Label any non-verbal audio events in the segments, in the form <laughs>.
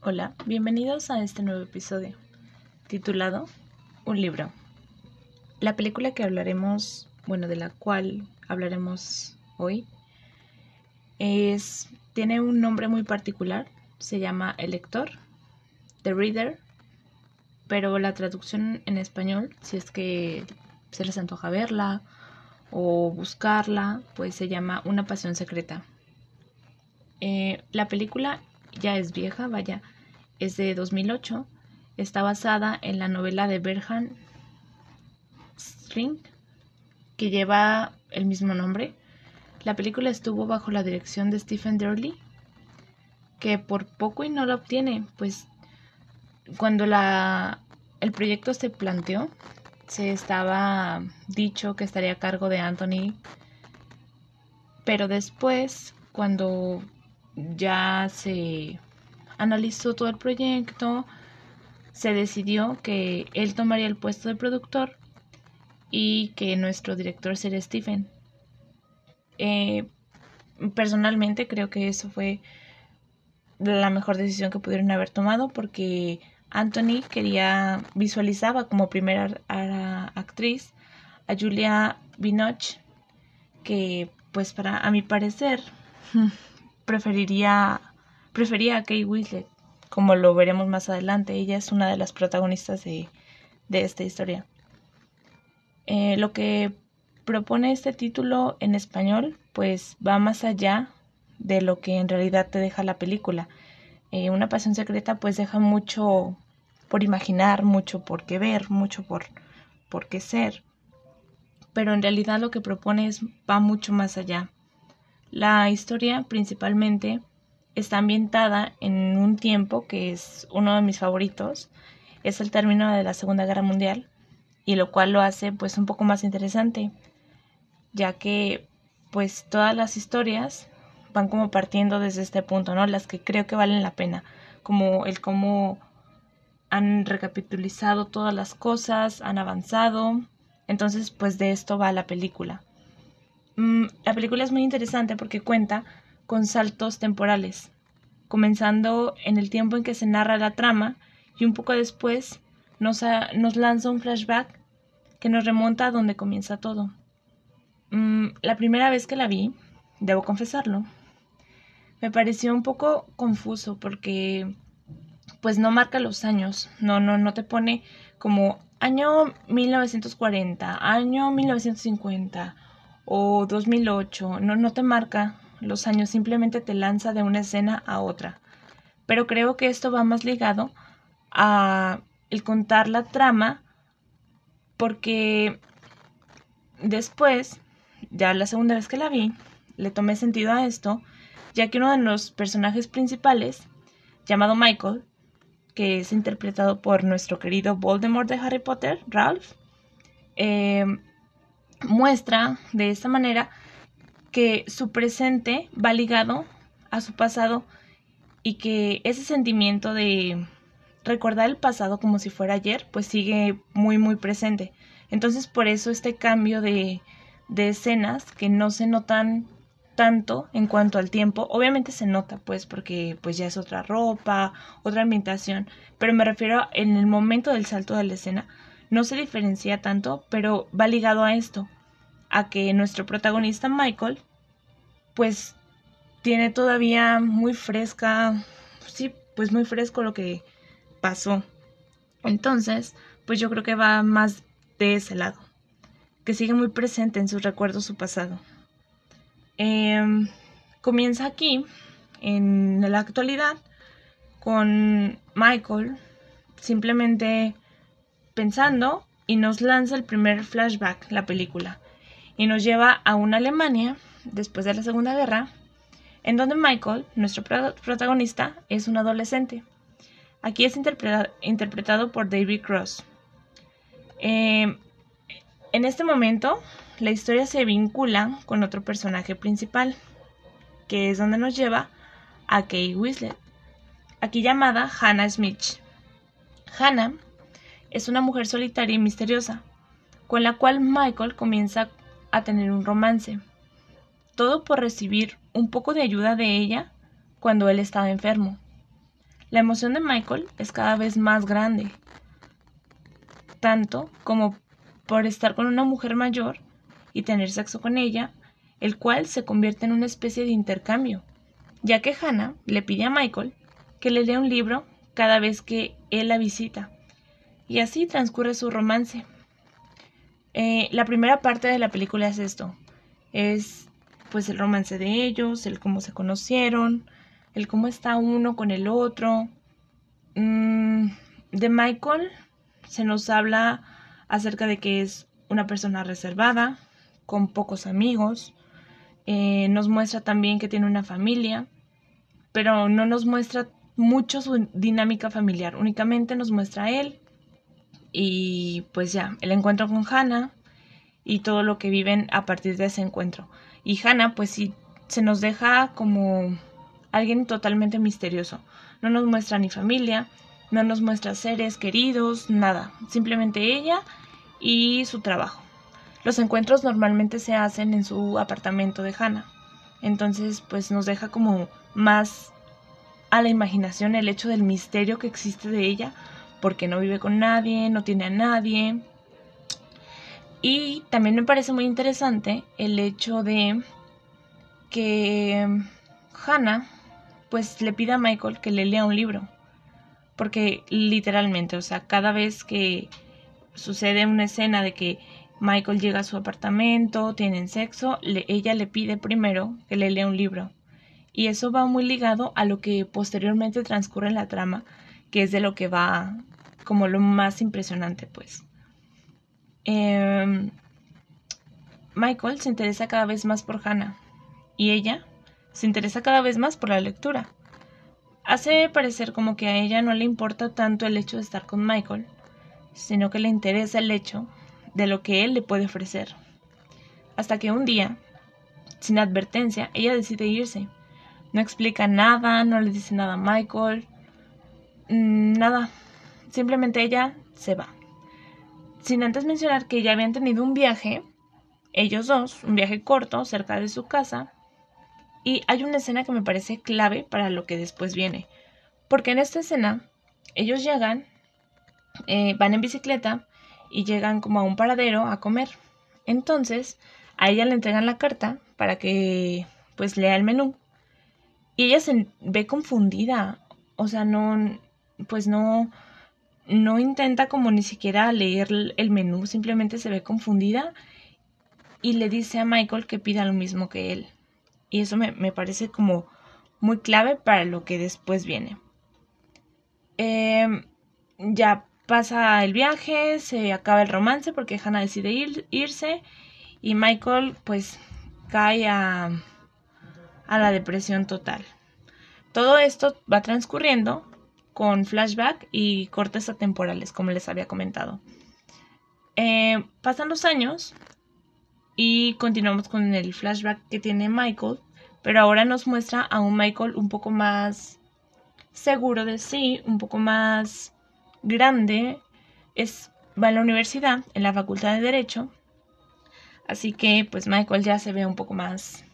Hola, bienvenidos a este nuevo episodio, titulado Un libro. La película que hablaremos, bueno, de la cual hablaremos hoy, es, tiene un nombre muy particular, se llama El lector, The Reader, pero la traducción en español, si es que se les antoja verla o buscarla, pues se llama Una pasión secreta. Eh, la película ya es vieja, vaya, es de 2008. Está basada en la novela de Berhan String, que lleva el mismo nombre. La película estuvo bajo la dirección de Stephen Durley, que por poco y no la obtiene, pues cuando la, el proyecto se planteó, se estaba dicho que estaría a cargo de Anthony, pero después, cuando ya se analizó todo el proyecto, se decidió que él tomaría el puesto de productor y que nuestro director sería Stephen. Eh, personalmente creo que eso fue la mejor decisión que pudieron haber tomado porque Anthony quería visualizaba como primera actriz a Julia Binoche que pues para a mi parecer <laughs> preferiría prefería a Kate Winslet, como lo veremos más adelante. Ella es una de las protagonistas de, esta historia. Eh, lo que propone este título en español, pues va más allá de lo que en realidad te deja la película. Eh, una pasión secreta, pues deja mucho por imaginar, mucho por qué ver, mucho por, por qué ser. Pero en realidad lo que propone es, va mucho más allá. La historia principalmente está ambientada en un tiempo que es uno de mis favoritos, es el término de la Segunda Guerra Mundial, y lo cual lo hace pues un poco más interesante, ya que pues todas las historias van como partiendo desde este punto, ¿no? Las que creo que valen la pena, como el cómo han recapitulizado todas las cosas, han avanzado, entonces pues de esto va la película. Mm, la película es muy interesante porque cuenta con saltos temporales, comenzando en el tiempo en que se narra la trama y un poco después nos, nos lanza un flashback que nos remonta a donde comienza todo. Mm, la primera vez que la vi, debo confesarlo, me pareció un poco confuso porque pues no marca los años, no, no, no te pone como año 1940, año 1950 o 2008, no, no te marca los años, simplemente te lanza de una escena a otra. Pero creo que esto va más ligado a el contar la trama porque después, ya la segunda vez que la vi, le tomé sentido a esto, ya que uno de los personajes principales, llamado Michael, que es interpretado por nuestro querido Voldemort de Harry Potter, Ralph, eh, muestra de esta manera que su presente va ligado a su pasado y que ese sentimiento de recordar el pasado como si fuera ayer, pues sigue muy muy presente. Entonces por eso este cambio de, de escenas que no se notan tanto en cuanto al tiempo, obviamente se nota pues porque pues ya es otra ropa, otra ambientación, pero me refiero en el momento del salto de la escena, no se diferencia tanto, pero va ligado a esto, a que nuestro protagonista Michael, pues tiene todavía muy fresca, sí, pues muy fresco lo que pasó. Entonces, pues yo creo que va más de ese lado, que sigue muy presente en sus recuerdos su pasado. Em, comienza aquí, en la actualidad, con Michael simplemente pensando y nos lanza el primer flashback, la película, y nos lleva a una Alemania después de la Segunda Guerra, en donde Michael, nuestro protagonista, es un adolescente. Aquí es interpretado por David Cross. Em, en este momento, la historia se vincula con otro personaje principal, que es donde nos lleva a Kate Winslet, aquí llamada Hannah Smith. Hannah es una mujer solitaria y misteriosa, con la cual Michael comienza a tener un romance. Todo por recibir un poco de ayuda de ella cuando él estaba enfermo. La emoción de Michael es cada vez más grande, tanto como por estar con una mujer mayor y tener sexo con ella, el cual se convierte en una especie de intercambio, ya que Hannah le pide a Michael que le lea un libro cada vez que él la visita. Y así transcurre su romance. Eh, la primera parte de la película es esto. Es pues el romance de ellos, el cómo se conocieron, el cómo está uno con el otro. Mm, de Michael se nos habla acerca de que es una persona reservada, con pocos amigos. Eh, nos muestra también que tiene una familia, pero no nos muestra mucho su dinámica familiar, únicamente nos muestra a él y pues ya, el encuentro con Hannah y todo lo que viven a partir de ese encuentro. Y Hannah pues sí se nos deja como alguien totalmente misterioso. No nos muestra ni familia, no nos muestra seres queridos, nada. Simplemente ella y su trabajo. Los encuentros normalmente se hacen en su apartamento de Hannah. Entonces pues nos deja como más a la imaginación el hecho del misterio que existe de ella, porque no vive con nadie, no tiene a nadie. Y también me parece muy interesante el hecho de que Hannah pues le pide a Michael que le lea un libro. Porque literalmente, o sea, cada vez que sucede una escena de que Michael llega a su apartamento, tienen sexo, ella le pide primero que le lea un libro y eso va muy ligado a lo que posteriormente transcurre en la trama, que es de lo que va como lo más impresionante, pues. Em, Michael se interesa cada vez más por Hannah y ella se interesa cada vez más por la lectura. Hace parecer como que a ella no le importa tanto el hecho de estar con Michael, sino que le interesa el hecho de lo que él le puede ofrecer. Hasta que un día, sin advertencia, ella decide irse no explica nada, no le dice nada a Michael, mm, nada. Simplemente ella se va. Sin antes mencionar que ya habían tenido un viaje, ellos dos, un viaje corto cerca de su casa, y hay una escena que me parece clave para lo que después viene. Porque en esta escena, ellos llegan, eh, van en bicicleta y llegan como a un paradero a comer. Entonces, a ella le entregan la carta para que pues lea el menú. Y ella se ve confundida, o sea, no, pues no, no intenta como ni siquiera leer el menú, simplemente se ve confundida y le dice a Michael que pida lo mismo que él. Y eso me, parece como muy clave para lo que después viene. Em, ya pasa el viaje, se acaba el romance porque Hannah decide ir, irse y Michael pues cae a a la depresión total. Todo esto va transcurriendo con flashback y cortes atemporales, como les había comentado. Eh, pasan los años y continuamos con el flashback que tiene Michael, pero ahora nos muestra a un Michael un poco más seguro de sí, un poco más grande. Es, va a la universidad, en la facultad de Derecho, así que pues Michael ya se ve un poco más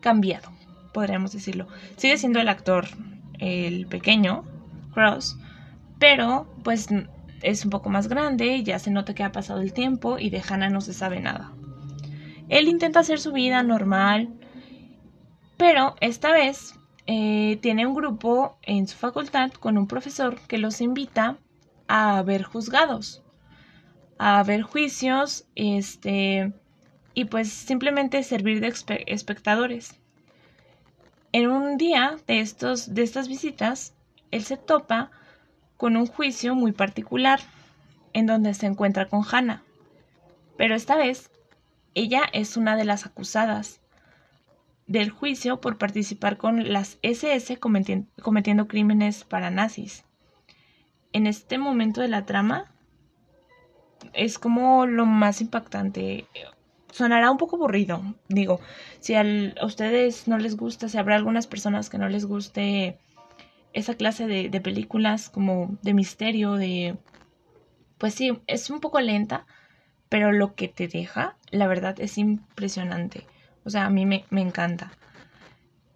cambiado, podríamos decirlo. Sigue siendo el actor, el pequeño, Cross, pero pues es un poco más grande, ya se nota que ha pasado el tiempo y de Hannah no se sabe nada. Él intenta hacer su vida normal, pero esta vez eh, tiene un grupo en su facultad con un profesor que los invita a ver juzgados, a ver juicios, este, y pues simplemente servir de espectadores. En un día de, estos, de estas visitas, él se topa con un juicio muy particular, en donde se encuentra con Hannah. Pero esta vez, ella es una de las acusadas del juicio por participar con las SS cometiendo crímenes para nazis. En este momento de la trama, es como lo más impactante sonará un poco aburrido. Digo, si a ustedes no les gusta, si habrá algunas personas que no les guste esa clase de, de, películas como de misterio, de... Pues sí, es un poco lenta, pero lo que te deja, la verdad, es impresionante. O sea, a mí me, me encanta.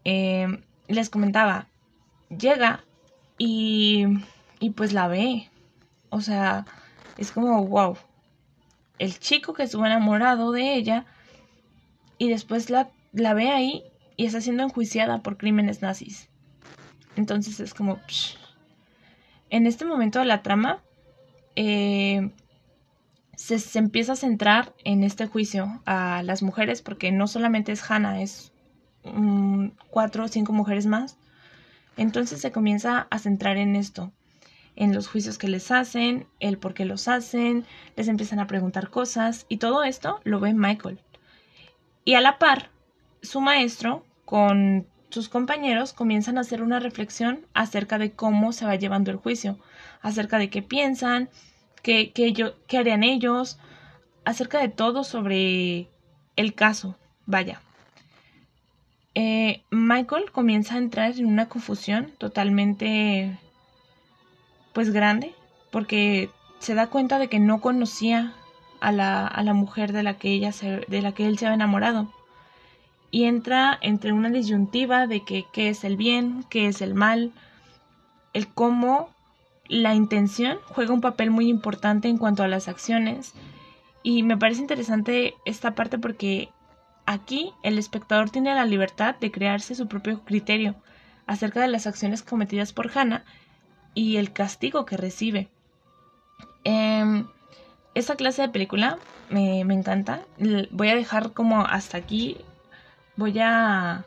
Em, les comentaba, llega Y, y pues la ve. O sea, es como, wow. El chico que estuvo enamorado de ella y después la, la ve ahí y está siendo enjuiciada por crímenes nazis. Entonces es como... En este momento de la trama, eh, se, se, empieza a centrar en este juicio a las mujeres, porque no solamente es Hannah, es cuatro o cinco mujeres más. Entonces se comienza a centrar en esto, en los juicios que les hacen, el por qué los hacen, les empiezan a preguntar cosas y todo esto lo ve Michael. Y a la par, su maestro con sus compañeros comienzan a hacer una reflexión acerca de cómo se va llevando el juicio, acerca de qué piensan, qué, qué, harían ellos, acerca de todo sobre el caso. Vaya. Eh, Michael comienza a entrar en una confusión totalmente pues grande porque se da cuenta de que no conocía a la, a la mujer de la que ella se, de la que él se había enamorado y entra entre una disyuntiva de que qué es el bien, qué es el mal, el cómo la intención juega un papel muy importante en cuanto a las acciones y me parece interesante esta parte porque aquí el espectador tiene la libertad de crearse su propio criterio acerca de las acciones cometidas por Hannah y el castigo que recibe. Eh, esta clase de película me, me encanta. Voy a dejar como hasta aquí voy a,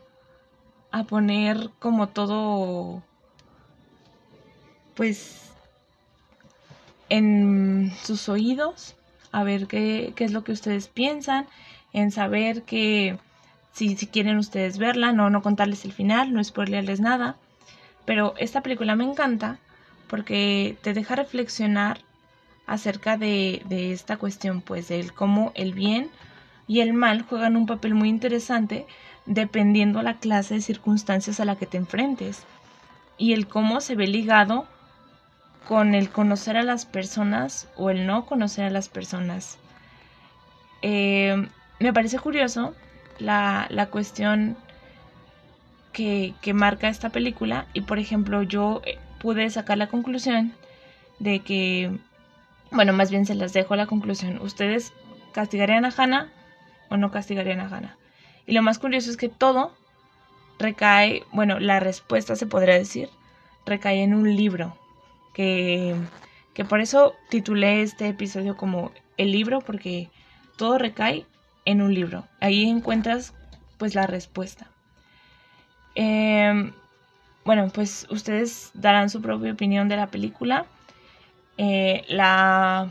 a poner como todo, pues, en sus oídos, a ver qué, qué es lo que ustedes piensan, en saber que si, si quieren ustedes verla, no, no contarles el final, no spoilearles nada, pero esta película me encanta porque te deja reflexionar acerca de, de esta cuestión, pues, del cómo el bien y el mal juegan un papel muy interesante dependiendo la clase de circunstancias a la que te enfrentes y el cómo se ve ligado con el conocer a las personas o el no conocer a las personas. Eh, me parece curioso la, la cuestión que, que, marca esta película y por ejemplo yo eh, pude sacar la conclusión de que, bueno, más bien se las dejo la conclusión. ¿Ustedes castigarían a Hannah o no castigarían a Hannah. Y lo más curioso es que todo recae, bueno, la respuesta se podría decir, recae en un libro, que, que por eso titulé este episodio como el libro, porque todo recae en un libro. Ahí encuentras pues la respuesta. Eh, bueno, pues ustedes darán su propia opinión de la película. Eh, la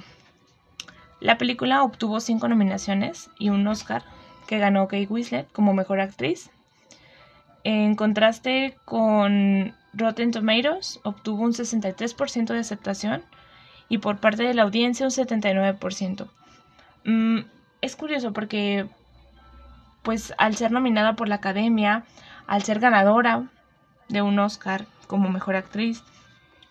la película obtuvo cinco nominaciones y un Oscar, que ganó Kate Winslet como mejor actriz. En contraste con Rotten Tomatoes, obtuvo un 63% de aceptación y por parte de la audiencia un 79%. Mm, es curioso porque, pues, al ser nominada por la Academia, al ser ganadora de un Oscar como mejor actriz,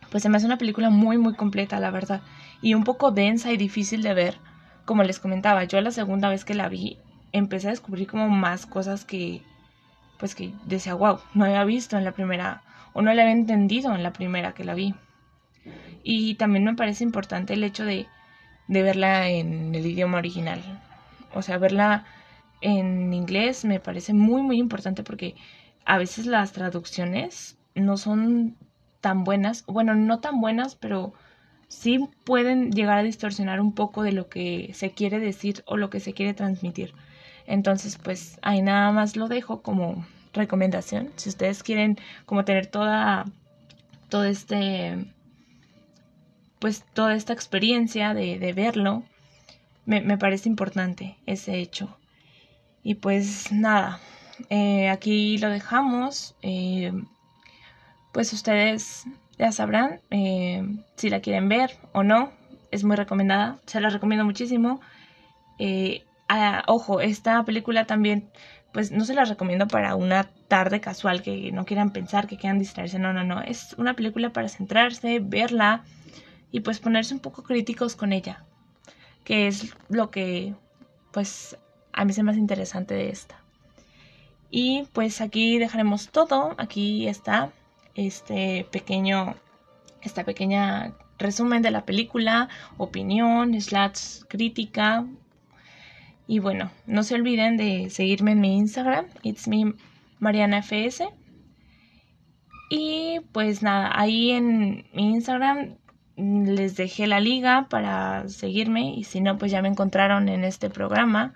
pues se me hace una película muy, muy completa, la verdad y un poco densa y difícil de ver. Como les comentaba, yo la segunda vez que la vi empecé a descubrir como más cosas que pues que decía, wow, no había visto en la primera o no la había entendido en la primera que la vi. Y también me parece importante el hecho de, de verla en el idioma original. O sea, verla en inglés me parece muy, muy importante porque a veces las traducciones no son tan buenas. Bueno, no tan buenas, pero sí pueden llegar a distorsionar un poco de lo que se quiere decir o lo que se quiere transmitir. Entonces, pues ahí nada más lo dejo como recomendación. Si ustedes quieren como tener toda, todo este, pues toda esta experiencia de, de verlo, me, me, parece importante ese hecho. Y pues nada, eh, aquí lo dejamos. Eh, pues ustedes ya sabrán eh, si la quieren ver o no. Es muy recomendada, se la recomiendo muchísimo. Eh, ojo, esta película también, pues no se la recomiendo para una tarde casual que no quieran pensar, que quieran distraerse. No, no, no. Es una película para centrarse, verla y pues ponerse un poco críticos con ella. Que es lo que, pues, a mí es más interesante de esta. Y pues aquí dejaremos todo. Aquí está este pequeño esta pequeña resumen de la película, opinión, slash crítica. Y bueno, no se olviden de seguirme en mi Instagram, it's me Mariana FS. Y pues nada, ahí en mi Instagram les dejé la liga para seguirme y si no, pues ya me encontraron en este programa.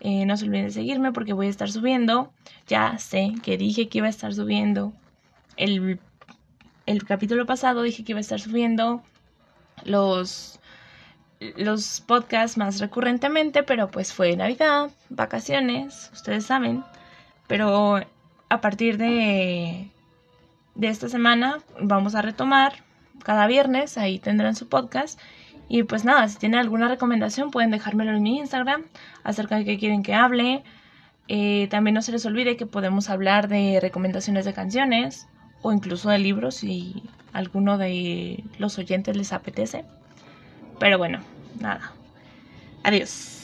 Eh, no se olviden de seguirme porque voy a estar subiendo. Ya sé que dije que iba a estar subiendo el el capítulo pasado dije que iba a estar subiendo los, los podcasts más recurrentemente, pero pues fue Navidad, vacaciones, ustedes saben. Pero a partir de, de esta semana vamos a retomar cada viernes, ahí tendrán su podcast. Y pues nada, si tienen alguna recomendación pueden dejármelo en mi Instagram acerca de qué quieren que hable. Eh, también no se les olvide que podemos hablar de recomendaciones de canciones o incluso de libros si alguno de los oyentes les apetece. Pero bueno, nada. Adiós.